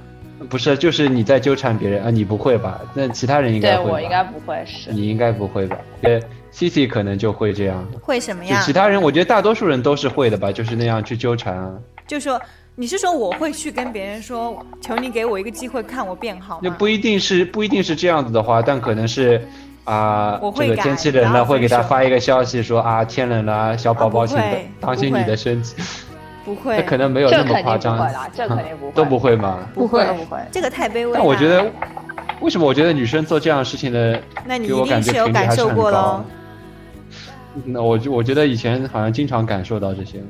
不是，就是你在纠缠别人啊？你不会吧？那其他人应该会。对我应该不会是。你应该不会吧？对，C C 可能就会这样。会什么样？其他人，我觉得大多数人都是会的吧，就是那样去纠缠啊。就说你是说我会去跟别人说，求你给我一个机会，看我变好。那不一定是不一定是这样子的话，但可能是啊，这个天气冷了，会给他发一个消息说啊，天冷了，小宝宝请当心你的身体。[LAUGHS] 不会，可能没有那么夸张，这肯定不会，[LAUGHS] 都不会吗？不会，不会，这个太卑微。但我觉得，为什么我觉得女生做这样事情的，那你一定是有感受过喽。那我就我觉得以前好像经常感受到这些。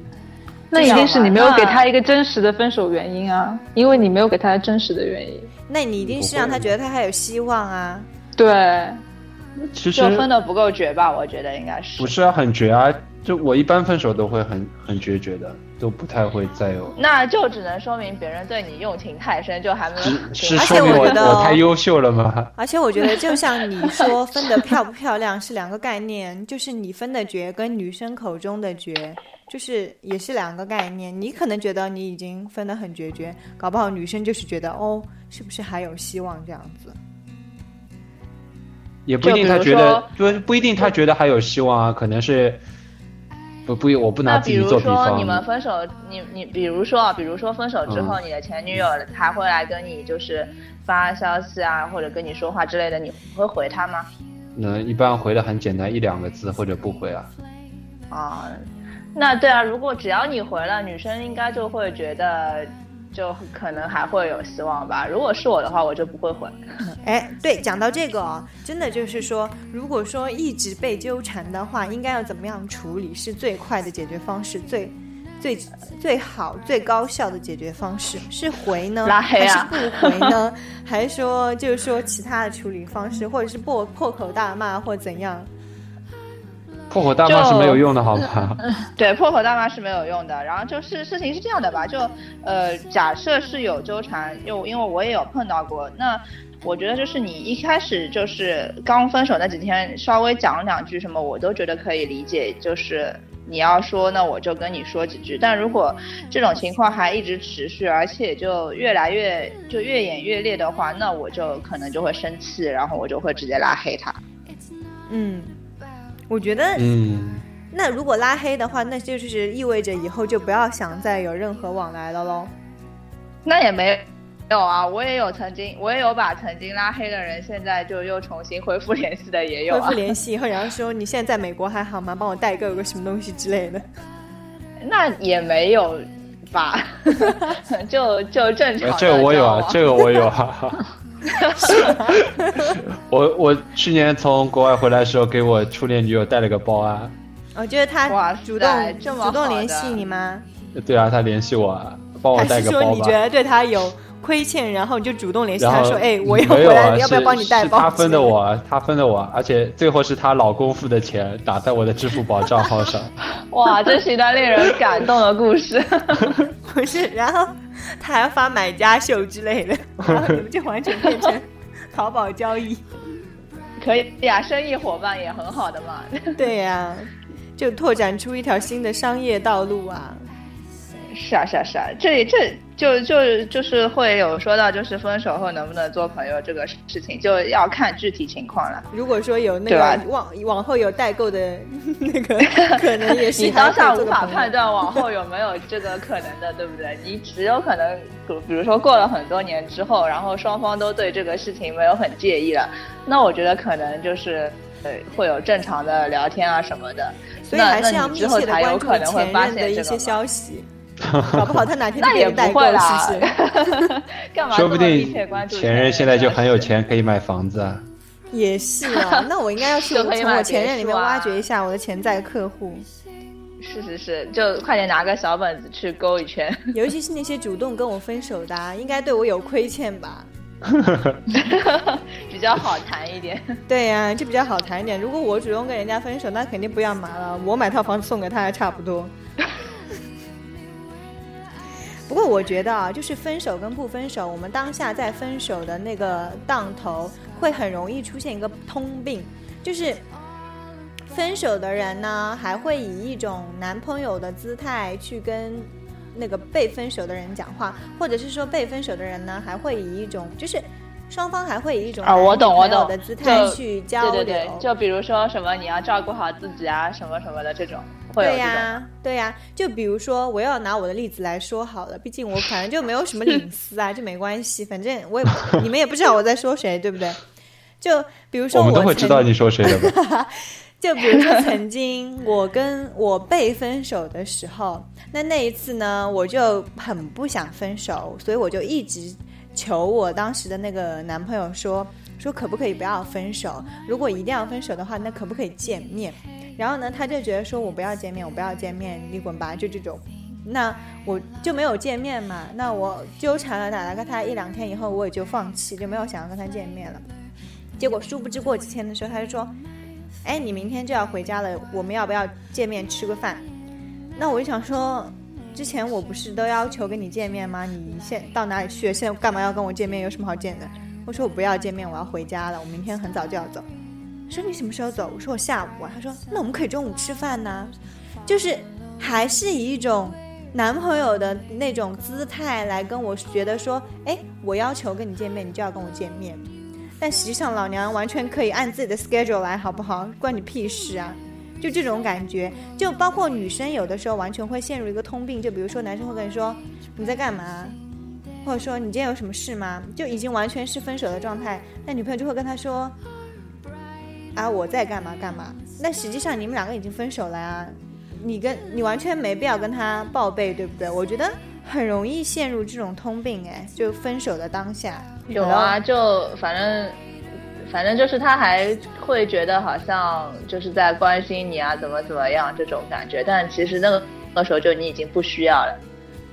那一定是你没有给他一个真实的分手原因啊，因为你没有给他真实的原因。那你一定是让他觉得他还有希望啊。对，其实分的不够绝吧？我觉得应该是。不是啊，很绝啊！就我一般分手都会很很决绝的。都不太会再有，那就只能说明别人对你用情太深，就还没有。是说明我太优秀了吗？[LAUGHS] 而且我觉得，就像你说分的漂不漂亮是两个概念，就是你分的绝跟女生口中的绝，就是也是两个概念。你可能觉得你已经分得很决绝，搞不好女生就是觉得哦，是不是还有希望这样子？也不一定，他觉得就不一定，他觉得还有希望啊，可能是。不不，我不拿自己做比方。比如说你们分手，你你比如说，比如说分手之后，你的前女友还会来跟你就是发消息啊，或者跟你说话之类的，你会回她吗？那一般回的很简单，一两个字或者不回啊。啊，那对啊，如果只要你回了，女生应该就会觉得。就可能还会有希望吧。如果是我的话，我就不会回。[LAUGHS] 哎，对，讲到这个，真的就是说，如果说一直被纠缠的话，应该要怎么样处理是最快的解决方式，最最最好、最高效的解决方式是回呢，还是不回呢？[LAUGHS] 还是说就是说其他的处理方式，或者是破破口大骂或怎样？破口大骂是没有用的，好吧？对，破口大骂是没有用的。然后就是事情是这样的吧，就呃，假设是有纠缠，又因为我也有碰到过。那我觉得就是你一开始就是刚分手那几天，稍微讲两句什么，我都觉得可以理解。就是你要说，那我就跟你说几句。但如果这种情况还一直持续，而且就越来越就越演越烈的话，那我就可能就会生气，然后我就会直接拉黑他。嗯。我觉得，嗯，那如果拉黑的话，那就是意味着以后就不要想再有任何往来了喽。那也没有啊，我也有曾经，我也有把曾经拉黑的人，现在就又重新恢复联系的也有。恢复联系以后，然后说你现在在美国还好吗？帮我代购个什么东西之类的。那也没有吧，[LAUGHS] 就就正常。这个我有啊，这个我有啊。[LAUGHS] 我我去年从国外回来的时候，给我初恋女友带了个包啊。我觉得他主动主动联系你吗？对啊，他联系我，帮我带个包吧。说你觉得对他有亏欠，然后你就主动联系他说：“哎，我要回来，要不要帮你带包？”他分的我，他分的我，而且最后是她老公付的钱打在我的支付宝账号上。[LAUGHS] 哇，这是一段令人感动的故事。[LAUGHS] [LAUGHS] 不是，然后。他还要发买家秀之类的，然后你们就完全变成淘宝交易，可以呀，生意伙伴也很好的嘛。对呀，就拓展出一条新的商业道路啊。是啊，是啊，是啊，这这。就就就是会有说到，就是分手后能不能做朋友这个事情，就要看具体情况了。如果说有那个往往后有代购的 [LAUGHS] 那个，可能也是你当下无法判断往后有没有这个可能的，对不对？你只有可能，比如说过了很多年之后，然后双方都对这个事情没有很介意了，那我觉得可能就是呃会有正常的聊天啊什么的。所以还是要密切的关注前任的一些消息。[LAUGHS] 搞不好他哪天那也不会啦，[LAUGHS] 干嘛？说不定前任现在就很有钱，可以买房子啊。也是啊，[LAUGHS] 那我应该要去从我前任里面挖掘一下我的潜在客户。是是是，就快点拿个小本子去勾一圈。尤其是那些主动跟我分手的，应该对我有亏欠吧？比较好谈一点。对呀，就比较好谈一点。如果我主动跟人家分手，那肯定不要麻了。我买套房子送给他还差不多。不过我觉得啊，就是分手跟不分手，我们当下在分手的那个当头，会很容易出现一个通病，就是分手的人呢，还会以一种男朋友的姿态去跟那个被分手的人讲话，或者是说被分手的人呢，还会以一种就是。双方还会以一种啊，我懂我懂的姿态去交流，对对对，就比如说什么你要照顾好自己啊，什么什么的这种，对呀对呀，就比如说我要拿我的例子来说好了，毕竟我反正就没有什么 [LAUGHS] 隐私啊，就没关系，反正我也 [LAUGHS] 你们也不知道我在说谁，对不对？就比如说我们都会知道你说谁的吧？[LAUGHS] 就比如说曾经我跟我被分手的时候，那那一次呢，我就很不想分手，所以我就一直。求我当时的那个男朋友说说可不可以不要分手？如果一定要分手的话，那可不可以见面？然后呢，他就觉得说我不要见面，我不要见面，你滚吧，就这种。那我就没有见面嘛。那我纠缠了大概他一两天以后，我也就放弃，就没有想要跟他见面了。结果殊不知过几天的时候，他就说：“哎，你明天就要回家了，我们要不要见面吃个饭？”那我就想说。之前我不是都要求跟你见面吗？你现到哪里去？现在干嘛要跟我见面？有什么好见的？我说我不要见面，我要回家了。我明天很早就要走。说你什么时候走？我说我下午啊。他说那我们可以中午吃饭呢。就是还是以一种男朋友的那种姿态来跟我觉得说，哎，我要求跟你见面，你就要跟我见面。但实际上老娘完全可以按自己的 schedule 来，好不好？关你屁事啊！就这种感觉，就包括女生有的时候完全会陷入一个通病，就比如说男生会跟你说你在干嘛，或者说你今天有什么事吗？就已经完全是分手的状态，那女朋友就会跟他说啊我在干嘛干嘛。那实际上你们两个已经分手了啊，你跟你完全没必要跟他报备，对不对？我觉得很容易陷入这种通病，哎，就分手的当下有啊，就反正。反正就是他还会觉得好像就是在关心你啊，怎么怎么样这种感觉，但其实那个那时候就你已经不需要了。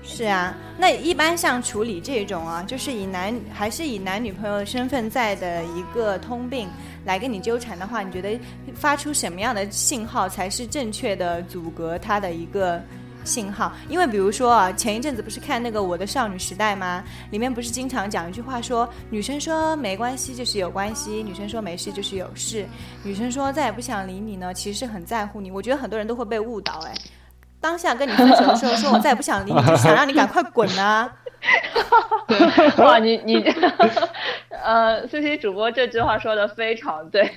是啊，那一般像处理这种啊，就是以男还是以男女朋友身份在的一个通病来跟你纠缠的话，你觉得发出什么样的信号才是正确的阻隔他的一个？信号，因为比如说啊，前一阵子不是看那个《我的少女时代》吗？里面不是经常讲一句话说，女生说没关系就是有关系，女生说没事就是有事，女生说再也不想理你呢，其实是很在乎你。我觉得很多人都会被误导，哎，当下跟你分手的时候说我再也不想理你，就想让你赶快滚啊。哇，你你，呃，C C 主播这句话说的非常对，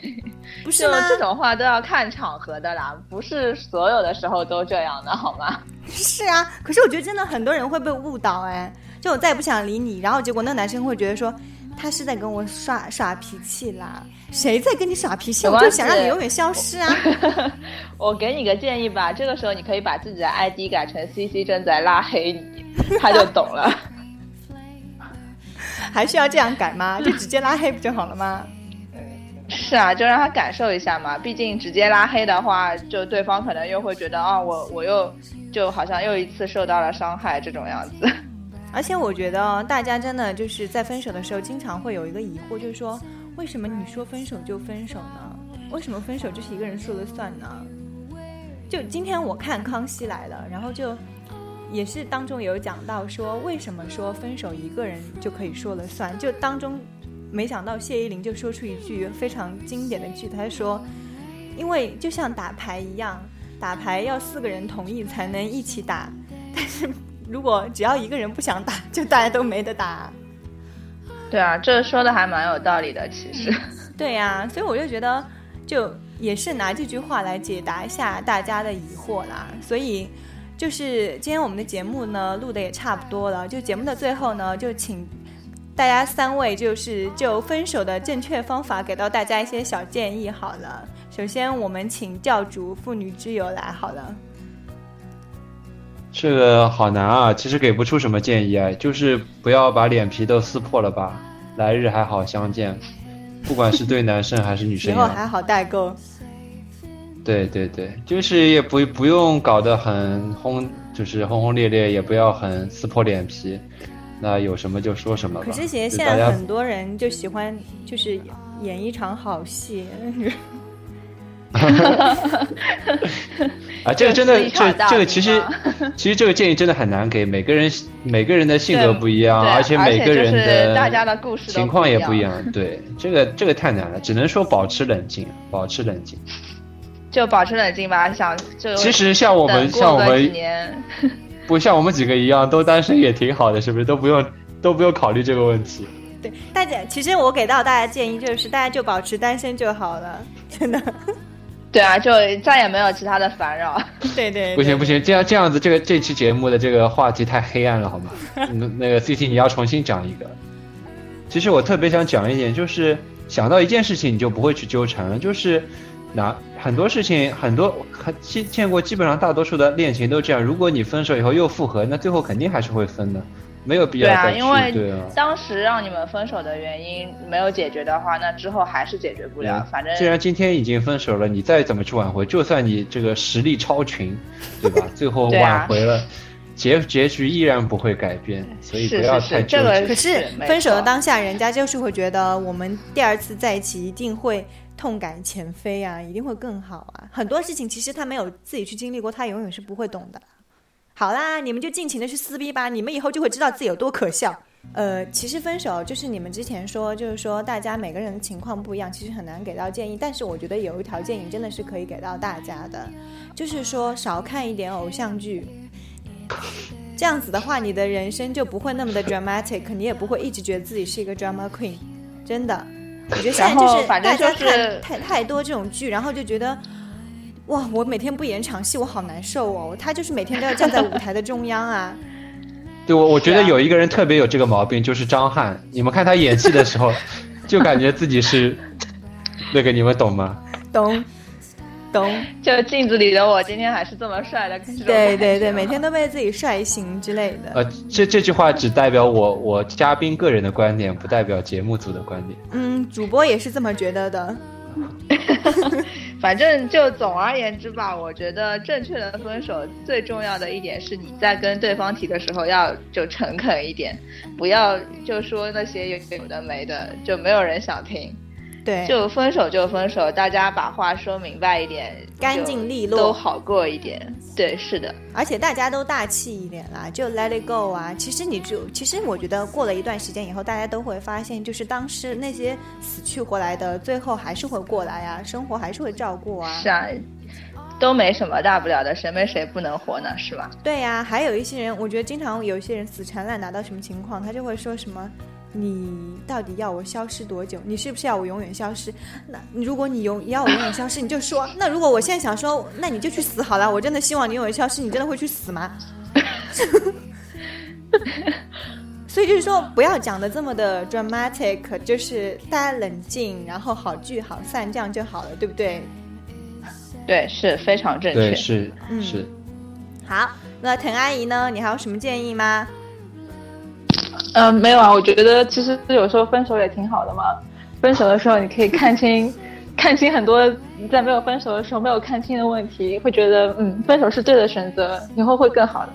不是吗？这种话都要看场合的啦，不是所有的时候都这样的，好吗？[LAUGHS] 是啊，可是我觉得真的很多人会被误导，哎，就我再也不想理你，然后结果那男生会觉得说他是在跟我耍耍脾气啦，谁在跟你耍脾气？我就想让你永远消失啊！[LAUGHS] 我给你个建议吧，这个时候你可以把自己的 ID 改成 C C 正在拉黑你，他就懂了。[LAUGHS] 还需要这样改吗？就直接拉黑不就好了吗？是啊，就让他感受一下嘛。毕竟直接拉黑的话，就对方可能又会觉得啊，我我又就好像又一次受到了伤害这种样子。[LAUGHS] 而且我觉得大家真的就是在分手的时候，经常会有一个疑惑，就是说为什么你说分手就分手呢？为什么分手就是一个人说了算呢？就今天我看《康熙来了》，然后就。也是当中有讲到说，为什么说分手一个人就可以说了算？就当中，没想到谢依霖就说出一句非常经典的句，他说：“因为就像打牌一样，打牌要四个人同意才能一起打，[LAUGHS] 但是如果只要一个人不想打，就大家都没得打。”对啊，这说的还蛮有道理的，其实。对呀，所以我就觉得，就也是拿这句话来解答一下大家的疑惑啦，所以。就是今天我们的节目呢录的也差不多了，就节目的最后呢，就请大家三位就是就分手的正确方法给到大家一些小建议好了。首先我们请教主妇女之友来好了。这个好难啊，其实给不出什么建议啊，就是不要把脸皮都撕破了吧，来日还好相见，不管是对男生还是女生。[LAUGHS] 以后还好代购。对对对，就是也不不用搞得很轰，就是轰轰烈烈，也不要很撕破脸皮，那有什么就说什么吧。可是现现在很多人就喜欢就是演一场好戏 [LAUGHS] [LAUGHS] 啊，这个真的，这这个其实 [LAUGHS] 其实这个建议真的很难给每个人，每个人的性格不一样，而且每个人的大家的故事情况也不一样。对，这个这个太难了，只能说保持冷静，保持冷静。就保持冷静吧，想就其实像我们像我们 [LAUGHS] 不像我们几个一样都单身也挺好的，是不是都不用都不用考虑这个问题？[LAUGHS] 对，大家其实我给到大家建议就是，大家就保持单身就好了，真的。[LAUGHS] 对啊，就再也没有其他的烦扰。对对。不行不行，这样这样子，这个这期节目的这个话题太黑暗了，好吗？那那个 C T，你要重新讲一个。其实我特别想讲一点，就是想到一件事情，你就不会去纠缠了，就是。那很多事情，很多很见见过，基本上大多数的恋情都这样。如果你分手以后又复合，那最后肯定还是会分的，没有必要再去。对啊，因为当时让你们分手的原因没有解决的话，那之后还是解决不了。反正既然今天已经分手了，你再怎么去挽回，就算你这个实力超群，[LAUGHS] 对吧？最后挽回了，结结局依然不会改变，所以不要太纠结。可是分手的当下，人家就是会觉得我们第二次在一起一定会。痛改前非啊，一定会更好啊！很多事情其实他没有自己去经历过，他永远是不会懂的。好啦，你们就尽情的去撕逼吧，你们以后就会知道自己有多可笑。呃，其实分手就是你们之前说，就是说大家每个人的情况不一样，其实很难给到建议。但是我觉得有一条建议真的是可以给到大家的，就是说少看一点偶像剧，这样子的话，你的人生就不会那么的 dramatic，你也不会一直觉得自己是一个 drama queen，真的。我觉得现在就是大家看太太多这种剧，然后就觉得，哇，我每天不演场戏，我好难受哦。他就是每天都要站在舞台的中央啊。对，我我觉得有一个人特别有这个毛病，就是张翰。你们看他演戏的时候，就感觉自己是那个，你们懂吗？懂。懂，[LAUGHS] 就镜子里的我，今天还是这么帅的。对对对，每天都被自己帅醒之类的。呃，这这句话只代表我我嘉宾个人的观点，不代表节目组的观点。嗯，主播也是这么觉得的。[LAUGHS] 反正就总而言之吧，我觉得正确的分手最重要的一点是，你在跟对方提的时候要就诚恳一点，不要就说那些有有的没的，就没有人想听。对，就分手就分手，大家把话说明白一点，干净利落都好过一点。对，是的，而且大家都大气一点啦，就 let it go 啊。其实你就，其实我觉得过了一段时间以后，大家都会发现，就是当时那些死去活来的，最后还是会过来啊，生活还是会照顾啊。是啊，都没什么大不了的，谁没谁不能活呢，是吧？对呀，还有一些人，我觉得经常有一些人死缠烂打到什么情况，他就会说什么。你到底要我消失多久？你是不是要我永远消失？那如果你永要我永远消失，你就说。[LAUGHS] 那如果我现在想说，那你就去死好了。我真的希望你永远消失，你真的会去死吗？[LAUGHS] 所以就是说，不要讲的这么的 dramatic，就是大家冷静，然后好聚好散，这样就好了，对不对？对，是非常正确。对，是是。好，那滕阿姨呢？你还有什么建议吗？嗯，没有啊，我觉得其实有时候分手也挺好的嘛。分手的时候你可以看清，看清很多在没有分手的时候没有看清的问题，会觉得嗯，分手是对的选择，以后会更好的。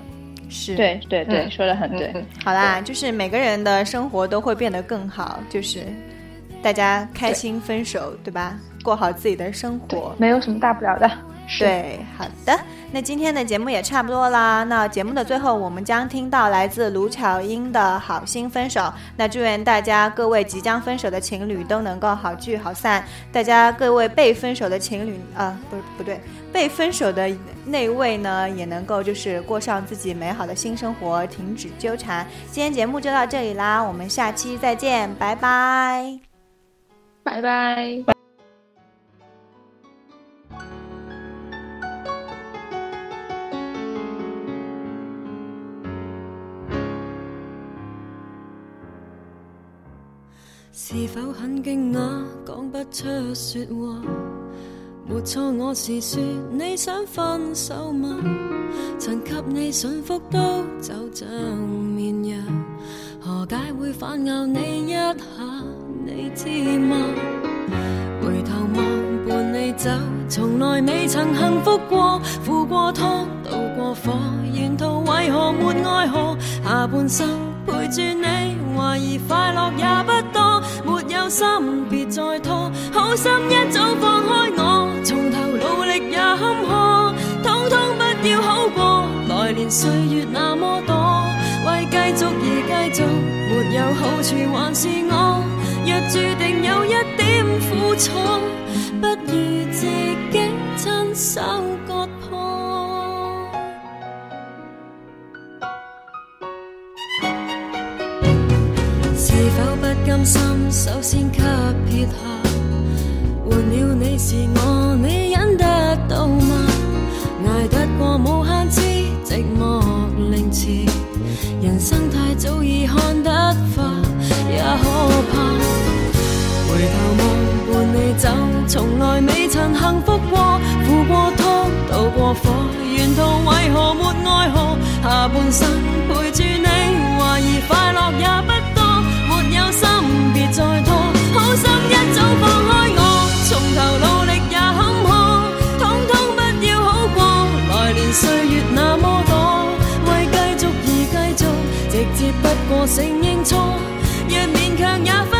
是对对对，说的很对。好啦，就是每个人的生活都会变得更好，就是大家开心分手，对吧？过好自己的生活，没有什么大不了的。对，好的，那今天的节目也差不多啦。那节目的最后，我们将听到来自卢巧音的《好心分手》。那祝愿大家各位即将分手的情侣都能够好聚好散。大家各位被分手的情侣啊，不不对，被分手的那位呢，也能够就是过上自己美好的新生活，停止纠缠。今天节目就到这里啦，我们下期再见，拜拜，拜拜。是否很惊讶，讲不出说话？没错，我是说你想分手吗？曾给你驯服都就像绵羊，何解会反咬你一下？你知吗？回头望伴你走，从来未曾幸福过，负过拖，渡过火，沿途为何没爱河？下半生陪住你，怀疑快乐也不多，没有心别再拖，好心一早放开我，从头努力也坎坷，通通不要好过，来年岁月那么多，为继续而继续，没有好处还是我，若注定有一点苦楚。手割破。是否不甘心，首先给撇下？换了你是我，你忍得到吗？挨得过无限次寂寞凌迟，人生太早已看得化，也可怕。回头望伴你走，从来未曾幸福过，过汤，渡过火，沿途为何没爱河？下半生陪住你，怀疑快乐也不多，没有心别再拖，好心一早放开我。从头努力也坎坷，通通不要好过。来年岁月那么多，为继续而继续，直接不过承认错。若勉强也。